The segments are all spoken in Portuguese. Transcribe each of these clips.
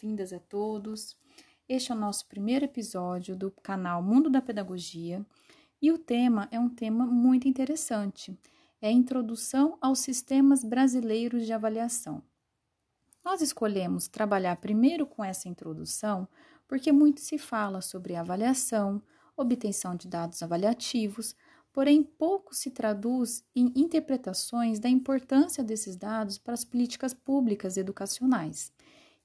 Boas-vindas a todos. Este é o nosso primeiro episódio do canal Mundo da Pedagogia e o tema é um tema muito interessante. É a introdução aos sistemas brasileiros de avaliação. Nós escolhemos trabalhar primeiro com essa introdução porque muito se fala sobre avaliação, obtenção de dados avaliativos, porém pouco se traduz em interpretações da importância desses dados para as políticas públicas educacionais.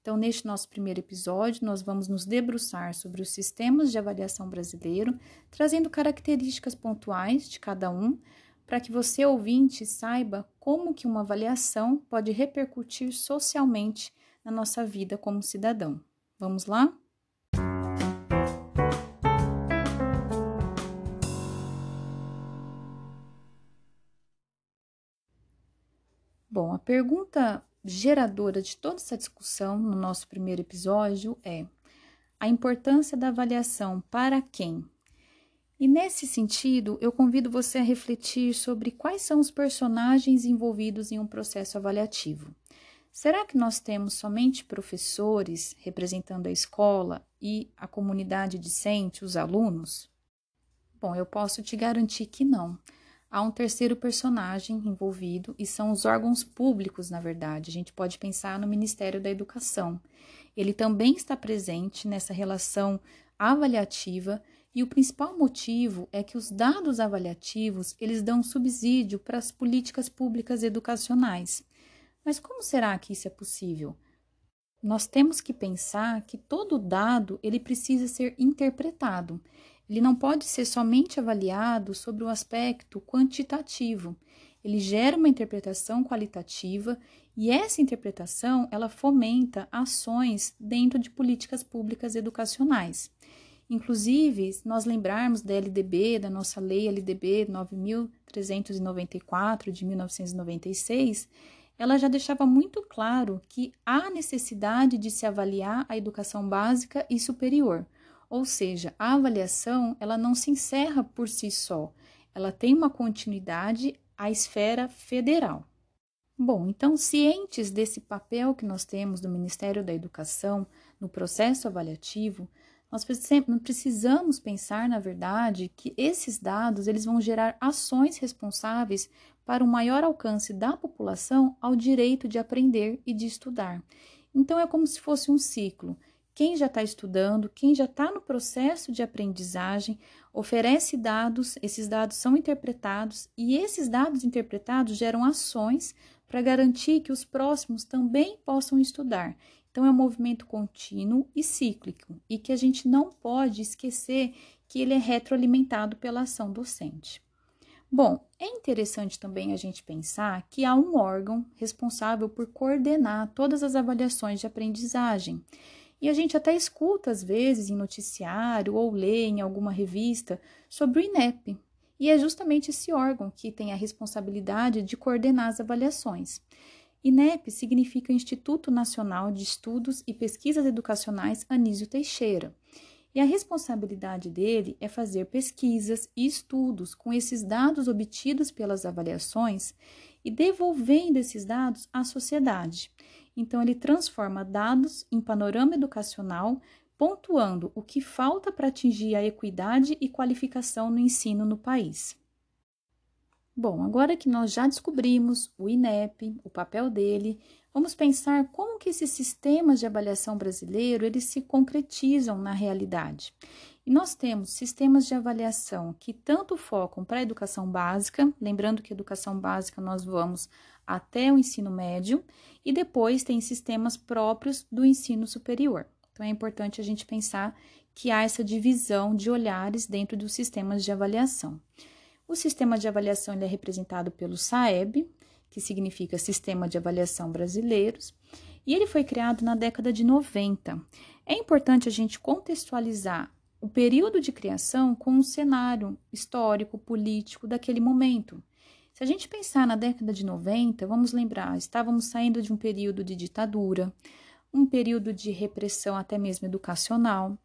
Então, neste nosso primeiro episódio, nós vamos nos debruçar sobre os sistemas de avaliação brasileiro, trazendo características pontuais de cada um, para que você ouvinte saiba como que uma avaliação pode repercutir socialmente na nossa vida como cidadão. Vamos lá? Bom, a pergunta geradora de toda essa discussão no nosso primeiro episódio é a importância da avaliação para quem? E nesse sentido, eu convido você a refletir sobre quais são os personagens envolvidos em um processo avaliativo. Será que nós temos somente professores representando a escola e a comunidade discente, os alunos? Bom, eu posso te garantir que não há um terceiro personagem envolvido e são os órgãos públicos, na verdade. A gente pode pensar no Ministério da Educação. Ele também está presente nessa relação avaliativa e o principal motivo é que os dados avaliativos, eles dão subsídio para as políticas públicas educacionais. Mas como será que isso é possível? Nós temos que pensar que todo dado ele precisa ser interpretado ele não pode ser somente avaliado sobre o aspecto quantitativo. Ele gera uma interpretação qualitativa e essa interpretação ela fomenta ações dentro de políticas públicas educacionais. Inclusive, nós lembrarmos da LDB, da nossa lei LDB 9394 de 1996, ela já deixava muito claro que há necessidade de se avaliar a educação básica e superior, ou seja, a avaliação ela não se encerra por si só, ela tem uma continuidade à esfera federal. Bom, então, cientes desse papel que nós temos do Ministério da Educação no processo avaliativo, nós precisamos pensar, na verdade, que esses dados eles vão gerar ações responsáveis para o maior alcance da população ao direito de aprender e de estudar. Então, é como se fosse um ciclo quem já está estudando, quem já está no processo de aprendizagem, oferece dados, esses dados são interpretados e esses dados interpretados geram ações para garantir que os próximos também possam estudar. Então, é um movimento contínuo e cíclico e que a gente não pode esquecer que ele é retroalimentado pela ação docente. Bom, é interessante também a gente pensar que há um órgão responsável por coordenar todas as avaliações de aprendizagem. E a gente até escuta às vezes em noticiário ou lê em alguma revista sobre o INEP. E é justamente esse órgão que tem a responsabilidade de coordenar as avaliações. INEP significa Instituto Nacional de Estudos e Pesquisas Educacionais Anísio Teixeira. E a responsabilidade dele é fazer pesquisas e estudos com esses dados obtidos pelas avaliações e devolvendo esses dados à sociedade. Então, ele transforma dados em panorama educacional, pontuando o que falta para atingir a equidade e qualificação no ensino no país. Bom, agora que nós já descobrimos o INEP, o papel dele, vamos pensar como que esses sistemas de avaliação brasileiro eles se concretizam na realidade. E nós temos sistemas de avaliação que tanto focam para a educação básica, lembrando que educação básica nós vamos até o ensino médio, e depois tem sistemas próprios do ensino superior. Então é importante a gente pensar que há essa divisão de olhares dentro dos sistemas de avaliação. O sistema de avaliação é representado pelo SAEB, que significa Sistema de Avaliação Brasileiros, e ele foi criado na década de 90. É importante a gente contextualizar o período de criação com o cenário histórico, político daquele momento. Se a gente pensar na década de 90, vamos lembrar, estávamos saindo de um período de ditadura, um período de repressão até mesmo educacional.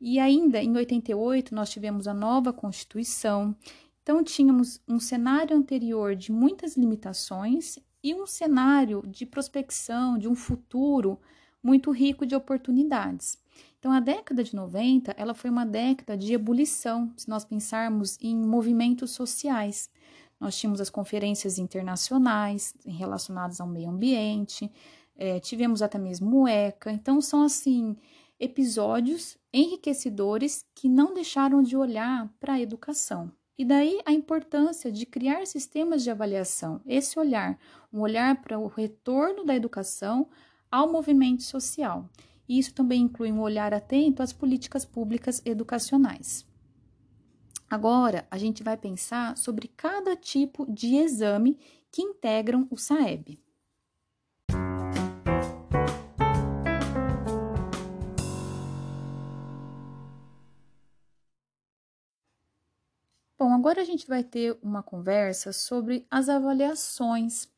E ainda em 88 nós tivemos a nova Constituição. Então tínhamos um cenário anterior de muitas limitações e um cenário de prospecção, de um futuro muito rico de oportunidades. Então, a década de 90, ela foi uma década de ebulição, se nós pensarmos em movimentos sociais. Nós tínhamos as conferências internacionais relacionadas ao meio ambiente, é, tivemos até mesmo o ECA. Então, são assim episódios enriquecedores que não deixaram de olhar para a educação. E daí a importância de criar sistemas de avaliação, esse olhar, um olhar para o retorno da educação ao movimento social. Isso também inclui um olhar atento às políticas públicas educacionais. Agora, a gente vai pensar sobre cada tipo de exame que integram o SAEB. Bom, agora a gente vai ter uma conversa sobre as avaliações,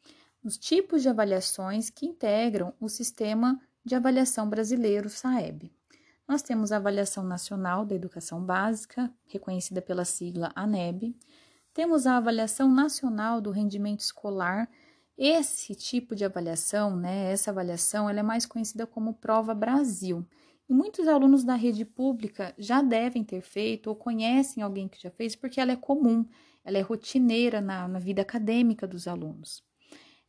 os tipos de avaliações que integram o sistema de avaliação brasileiro SAEB. Nós temos a Avaliação Nacional da Educação Básica, reconhecida pela sigla ANEB. Temos a Avaliação Nacional do Rendimento Escolar. Esse tipo de avaliação, né, essa avaliação, ela é mais conhecida como Prova Brasil. E muitos alunos da rede pública já devem ter feito ou conhecem alguém que já fez, porque ela é comum, ela é rotineira na, na vida acadêmica dos alunos.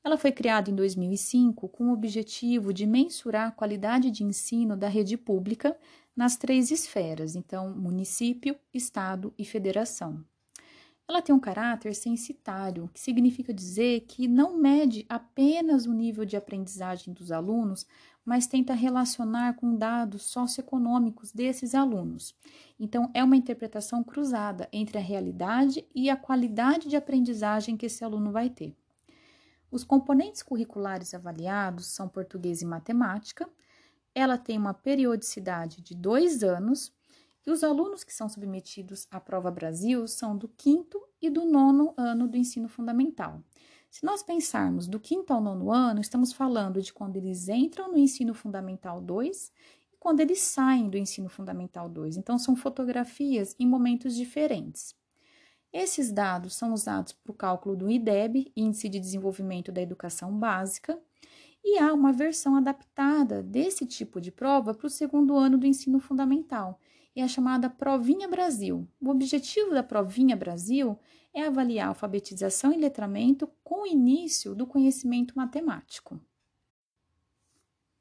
Ela foi criada em 2005 com o objetivo de mensurar a qualidade de ensino da rede pública nas três esferas, então, município, estado e federação. Ela tem um caráter censitário, que significa dizer que não mede apenas o nível de aprendizagem dos alunos, mas tenta relacionar com dados socioeconômicos desses alunos. Então, é uma interpretação cruzada entre a realidade e a qualidade de aprendizagem que esse aluno vai ter. Os componentes curriculares avaliados são português e matemática. Ela tem uma periodicidade de dois anos e os alunos que são submetidos à prova Brasil são do quinto e do nono ano do ensino fundamental. Se nós pensarmos do quinto ao nono ano, estamos falando de quando eles entram no ensino fundamental 2 e quando eles saem do ensino fundamental 2. Então, são fotografias em momentos diferentes. Esses dados são usados para o cálculo do IDEB, Índice de Desenvolvimento da Educação Básica, e há uma versão adaptada desse tipo de prova para o segundo ano do ensino fundamental, e é a chamada Provinha Brasil. O objetivo da Provinha Brasil é avaliar alfabetização e letramento com o início do conhecimento matemático.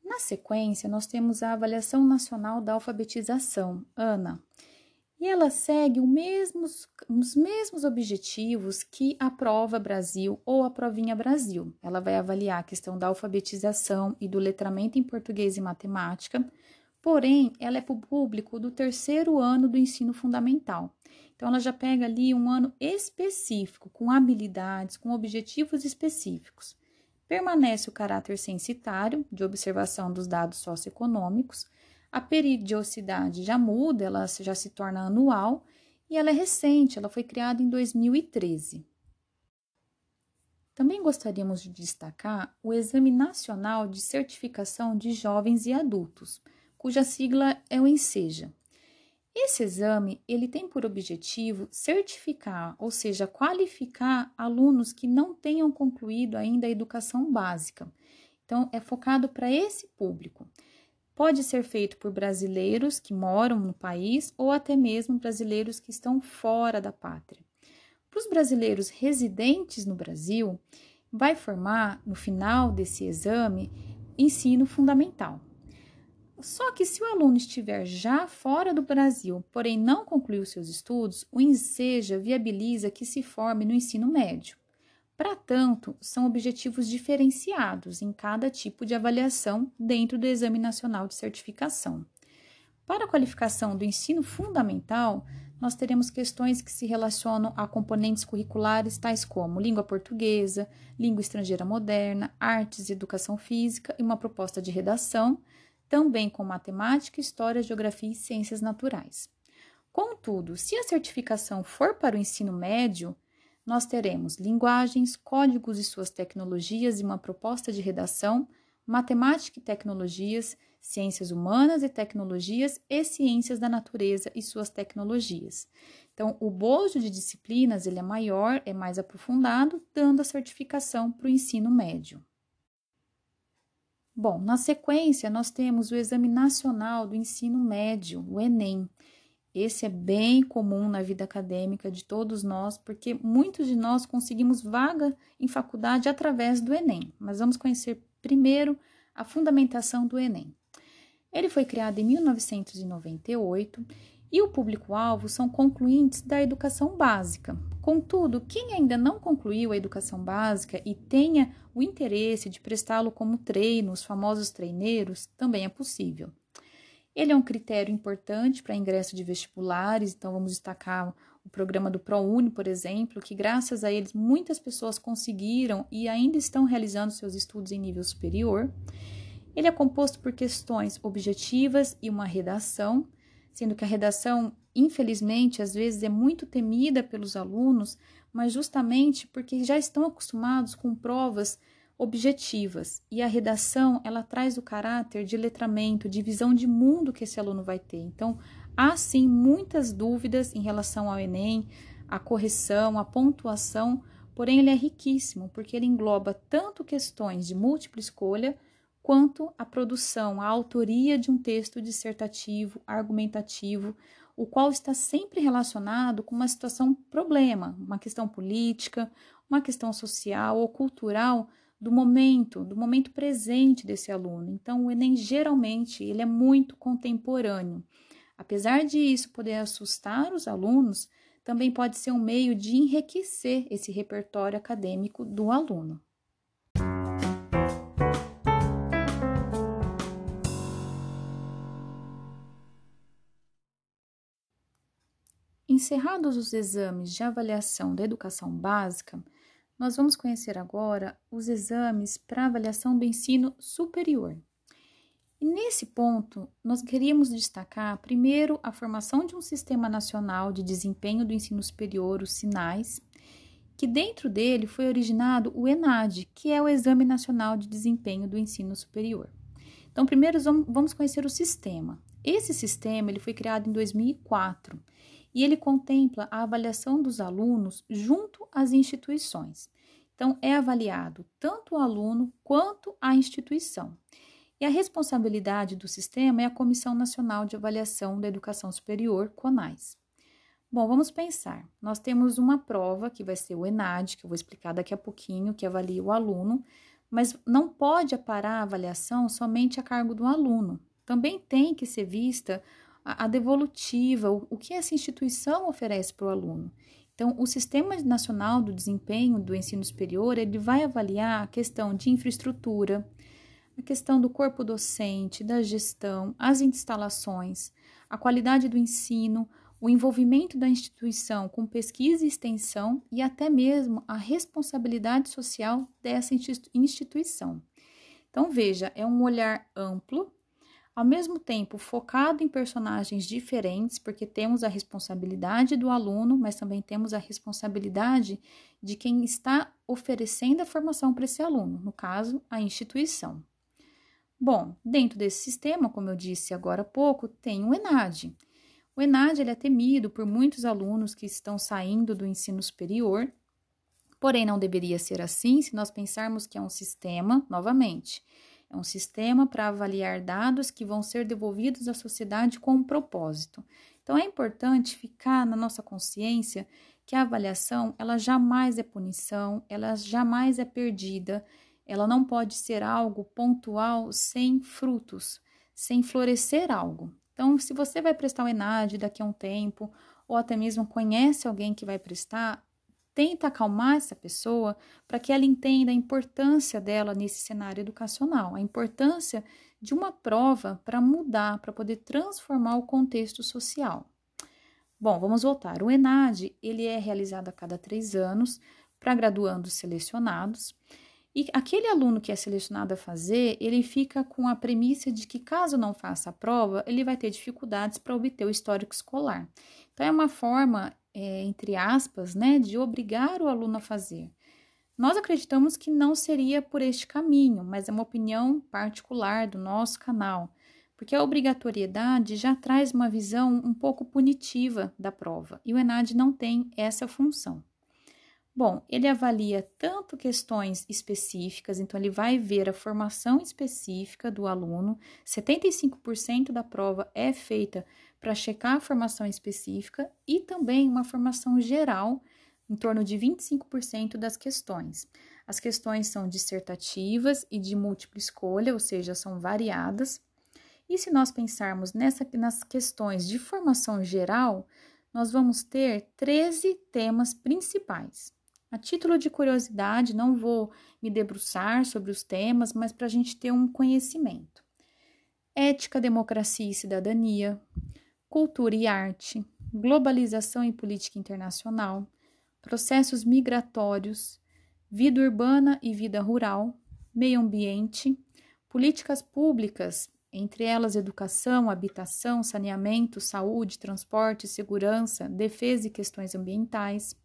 Na sequência, nós temos a Avaliação Nacional da Alfabetização, ANA, e ela segue mesmos, os mesmos objetivos que a Prova Brasil ou a Provinha Brasil. Ela vai avaliar a questão da alfabetização e do letramento em português e matemática, porém, ela é para o público do terceiro ano do ensino fundamental. Então, ela já pega ali um ano específico, com habilidades, com objetivos específicos. Permanece o caráter censitário, de observação dos dados socioeconômicos, a periodicidade já muda, ela já se torna anual e ela é recente, ela foi criada em 2013. Também gostaríamos de destacar o Exame Nacional de Certificação de Jovens e Adultos, cuja sigla é o ENSEJA. Esse exame, ele tem por objetivo certificar, ou seja, qualificar alunos que não tenham concluído ainda a educação básica. Então, é focado para esse público. Pode ser feito por brasileiros que moram no país ou até mesmo brasileiros que estão fora da pátria. Para os brasileiros residentes no Brasil, vai formar, no final desse exame, ensino fundamental. Só que se o aluno estiver já fora do Brasil, porém não concluiu seus estudos, o ENSEJA viabiliza que se forme no ensino médio. Para tanto, são objetivos diferenciados em cada tipo de avaliação dentro do Exame Nacional de Certificação. Para a qualificação do ensino fundamental, nós teremos questões que se relacionam a componentes curriculares tais como língua portuguesa, língua estrangeira moderna, artes e educação física e uma proposta de redação, também com matemática, história, geografia e ciências naturais. Contudo, se a certificação for para o ensino médio, nós teremos linguagens, códigos e suas tecnologias e uma proposta de redação, matemática e tecnologias, ciências humanas e tecnologias e ciências da natureza e suas tecnologias. Então, o bojo de disciplinas ele é maior, é mais aprofundado, dando a certificação para o ensino médio. Bom, na sequência, nós temos o Exame Nacional do Ensino Médio, o Enem. Esse é bem comum na vida acadêmica de todos nós, porque muitos de nós conseguimos vaga em faculdade através do Enem. Mas vamos conhecer primeiro a fundamentação do Enem. Ele foi criado em 1998 e o público-alvo são concluintes da educação básica. Contudo, quem ainda não concluiu a educação básica e tenha o interesse de prestá-lo como treino, os famosos treineiros, também é possível. Ele é um critério importante para ingresso de vestibulares, então vamos destacar o programa do ProUni, por exemplo, que graças a eles muitas pessoas conseguiram e ainda estão realizando seus estudos em nível superior. Ele é composto por questões objetivas e uma redação, sendo que a redação, infelizmente, às vezes é muito temida pelos alunos, mas justamente porque já estão acostumados com provas objetivas e a redação ela traz o caráter de letramento, de visão de mundo que esse aluno vai ter. Então, há sim muitas dúvidas em relação ao Enem, a correção, a pontuação, porém ele é riquíssimo porque ele engloba tanto questões de múltipla escolha quanto a produção, a autoria de um texto dissertativo, argumentativo, o qual está sempre relacionado com uma situação problema, uma questão política, uma questão social ou cultural do momento, do momento presente desse aluno. Então, o Enem geralmente ele é muito contemporâneo. Apesar de isso poder assustar os alunos, também pode ser um meio de enriquecer esse repertório acadêmico do aluno. Encerrados os exames de avaliação da educação básica, nós vamos conhecer agora os exames para avaliação do ensino superior. E nesse ponto, nós queríamos destacar primeiro a formação de um Sistema Nacional de Desempenho do Ensino Superior, os SINAIS, que dentro dele foi originado o ENAD, que é o Exame Nacional de Desempenho do Ensino Superior. Então, primeiro vamos conhecer o sistema. Esse sistema ele foi criado em 2004 e ele contempla a avaliação dos alunos junto às instituições. Então, é avaliado tanto o aluno quanto a instituição. E a responsabilidade do sistema é a Comissão Nacional de Avaliação da Educação Superior, CONAS. Bom, vamos pensar. Nós temos uma prova que vai ser o ENAD, que eu vou explicar daqui a pouquinho, que avalia o aluno, mas não pode parar a avaliação somente a cargo do aluno. Também tem que ser vista a, devolutiva, o, o que essa instituição oferece para o aluno. Então, o Sistema Nacional do Desempenho do Ensino Superior, ele vai avaliar a questão de infraestrutura, a questão do corpo docente, da gestão, as instalações, a qualidade do ensino, o envolvimento da instituição com pesquisa e extensão e até mesmo a responsabilidade social dessa instituição. Então, veja, é um olhar amplo ao mesmo tempo focado em personagens diferentes, porque temos a responsabilidade do aluno, mas também temos a responsabilidade de quem está oferecendo a formação para esse aluno, no caso, a instituição. Bom, dentro desse sistema, como eu disse agora há pouco, tem o ENAD. O ENAD ele é temido por muitos alunos que estão saindo do ensino superior, porém não deveria ser assim se nós pensarmos que é um sistema, novamente, é um sistema para avaliar dados que vão ser devolvidos à sociedade com um propósito. Então é importante ficar na nossa consciência que a avaliação, ela jamais é punição, ela jamais é perdida, ela não pode ser algo pontual sem frutos, sem florescer algo. Então, se você vai prestar o ENAD daqui a um tempo, ou até mesmo conhece alguém que vai prestar, tenta acalmar essa pessoa para que ela entenda a importância dela nesse cenário educacional, a importância de uma prova para mudar, para poder transformar o contexto social. Bom, vamos voltar. O ENAD ele é realizado a cada três anos para graduandos selecionados. E aquele aluno que é selecionado a fazer, ele fica com a premissa de que, caso não faça a prova, ele vai ter dificuldades para obter o histórico escolar. Então, é uma forma é, entre aspas, né, de obrigar o aluno a fazer. Nós acreditamos que não seria por este caminho, mas é uma opinião particular do nosso canal, porque a obrigatoriedade já traz uma visão um pouco punitiva da prova e o ENAD não tem essa função. Bom, ele avalia tanto questões específicas, então ele vai ver a formação específica do aluno. 75% da prova é feita para checar a formação específica e também uma formação geral, em torno de 25% das questões. As questões são dissertativas e de múltipla escolha, ou seja, são variadas. E se nós pensarmos nessa, nas questões de formação geral, nós vamos ter 13 temas principais. A título de curiosidade, não vou me debruçar sobre os temas, mas para a gente ter um conhecimento. Ética, democracia e cidadania, cultura e arte, globalização e política internacional, processos migratórios, vida urbana e vida rural, meio ambiente, políticas públicas, entre elas educação, habitação, saneamento, saúde, transporte, segurança, defesa e questões ambientais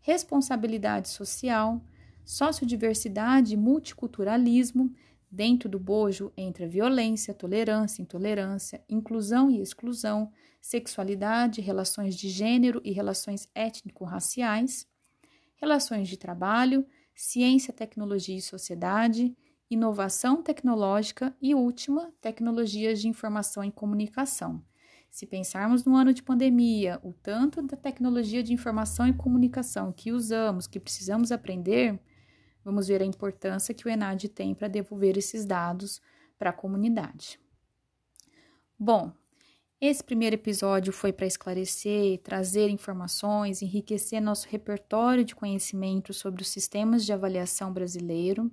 responsabilidade social, sociodiversidade e multiculturalismo, dentro do bojo entre a violência, tolerância, intolerância, inclusão e exclusão, sexualidade, relações de gênero e relações étnico-raciais, relações de trabalho, ciência, tecnologia e sociedade, inovação tecnológica e última, tecnologias de informação e comunicação. Se pensarmos no ano de pandemia, o tanto da tecnologia de informação e comunicação que usamos, que precisamos aprender, vamos ver a importância que o ENAD tem para devolver esses dados para a comunidade. Bom, esse primeiro episódio foi para esclarecer, trazer informações, enriquecer nosso repertório de conhecimento sobre os sistemas de avaliação brasileiro.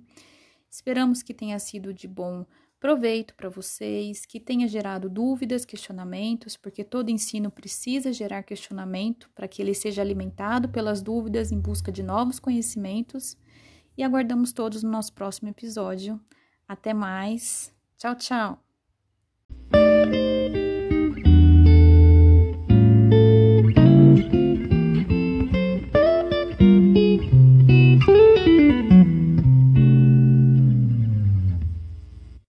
Esperamos que tenha sido de bom proveito para vocês, que tenha gerado dúvidas, questionamentos, porque todo ensino precisa gerar questionamento para que ele seja alimentado pelas dúvidas em busca de novos conhecimentos. E aguardamos todos no nosso próximo episódio. Até mais. Tchau, tchau.